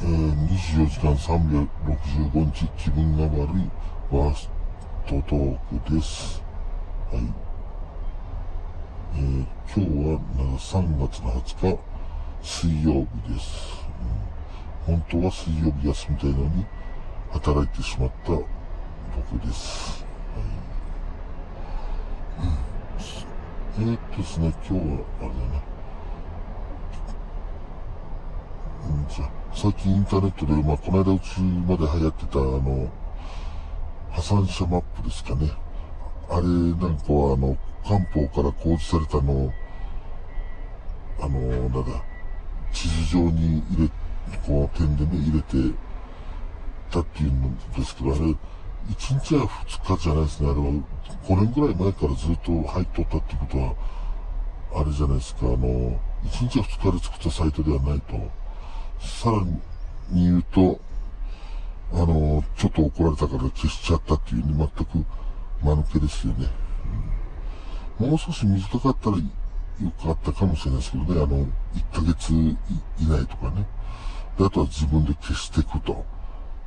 24時間365日気分が悪いワーストトークです。はい。えー、今日は3月の20日水曜日です。うん、本当は水曜日休みたいのに働いてしまった僕です。はい。うん、えー、っとですね、今日はあれだな。最近インターネットで、まあ、この間うちまで流行ってた、あの、破産者マップですかね。あれなんかは、あの、官報から公示されたのあの、なんだ、地図上に入れ、こう、点でね、入れてたっていうんですけど、あれ、1日や2日じゃないですね。あれは、5年ぐらい前からずっと入っとったってことは、あれじゃないですか、あの、1日や2日で作ったサイトではないと。さらに言うと、あの、ちょっと怒られたから消しちゃったっていうね、全く間抜けですよね。うん、もう少し短かったらよかったかもしれないですけどね、あの、1ヶ月以内とかね。で、あとは自分で消していくと。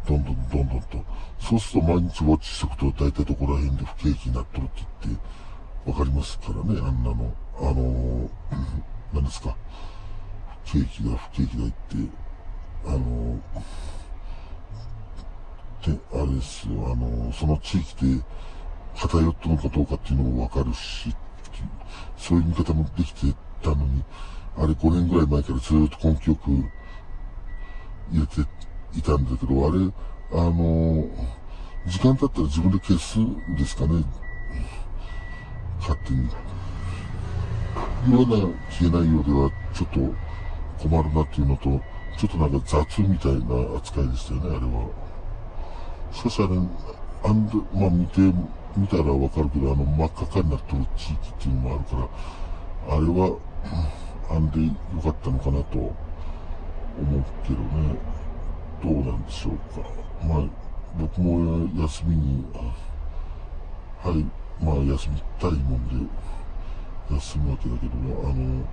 どんどんどんどんと。そうすると毎日ウォッチしていくと大体どこら辺で不景気になっとるって言って、わかりますからね、あんなの。あの、何ですか。景気だ、不景気だって、あの、で、あれですよ、あの、その地域で偏ったのかどうかっていうのもわかるし、そういう見方もできてたのに、あれ5年ぐらい前からずっと根気よく入れていたんだけど、あれ、あの、時間経ったら自分で消すんですかね。勝手に。言わな消えないようではちょっと困るなっていうのと、ちょっとなんか雑みたいな扱いでしたよね、あれは。しかしあれ、あんで、まあ見て、見たらわかるけど、あの真っ赤かになってる地域っていうのもあるから、あれは、あんでよかったのかなと思うけどね、どうなんでしょうか。まあ、僕も休みに、はい、まあ休みたいもんで、休むわけだけど、あの、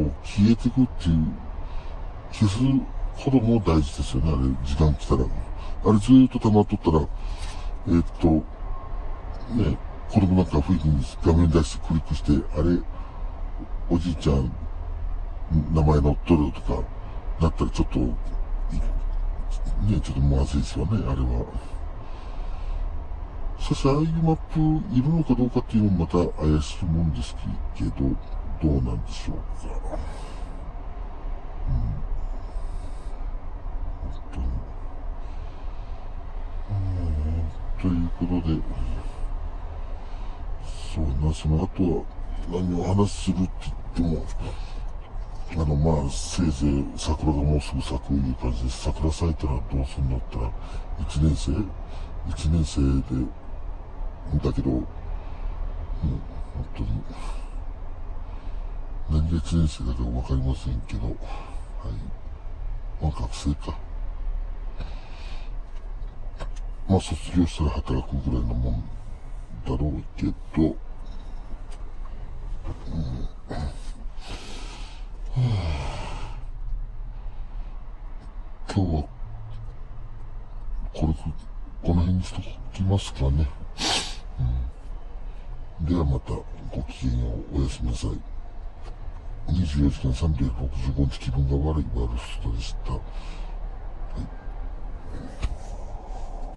こう消えてくっていう消すほども大事ですよね、あれ、時間来たら。あれずーっと溜まっとったら、えー、っと、ね、子供なんか不意に画面出してクリックして、あれ、おじいちゃん、名前載っとるとか、なったらちょっと、ね、ちょっとまずいですよね、あれは。しかし、ああいうマップいるのかどうかっていうのもまた怪しいもんですけど、どうなんでしょうか。うん本当に。うんということで、そうな、その後は何を話するって言っても、あの、まあ、せいぜい桜がもうすぐ咲くいう感じです。桜咲いたらどうするんのったら、1年生 ?1 年生で、だけど、うん、本当に、何が1年生だかわかりませんけど、はい。まあ、学生か。まあ卒業したら働くぐらいのもんだろうけど、うん、今日は、これ、この辺にしときますかね。うん、ではまた、ごきげんよう、おやすみなさい。24時間365日気分が悪いバルストでした。はい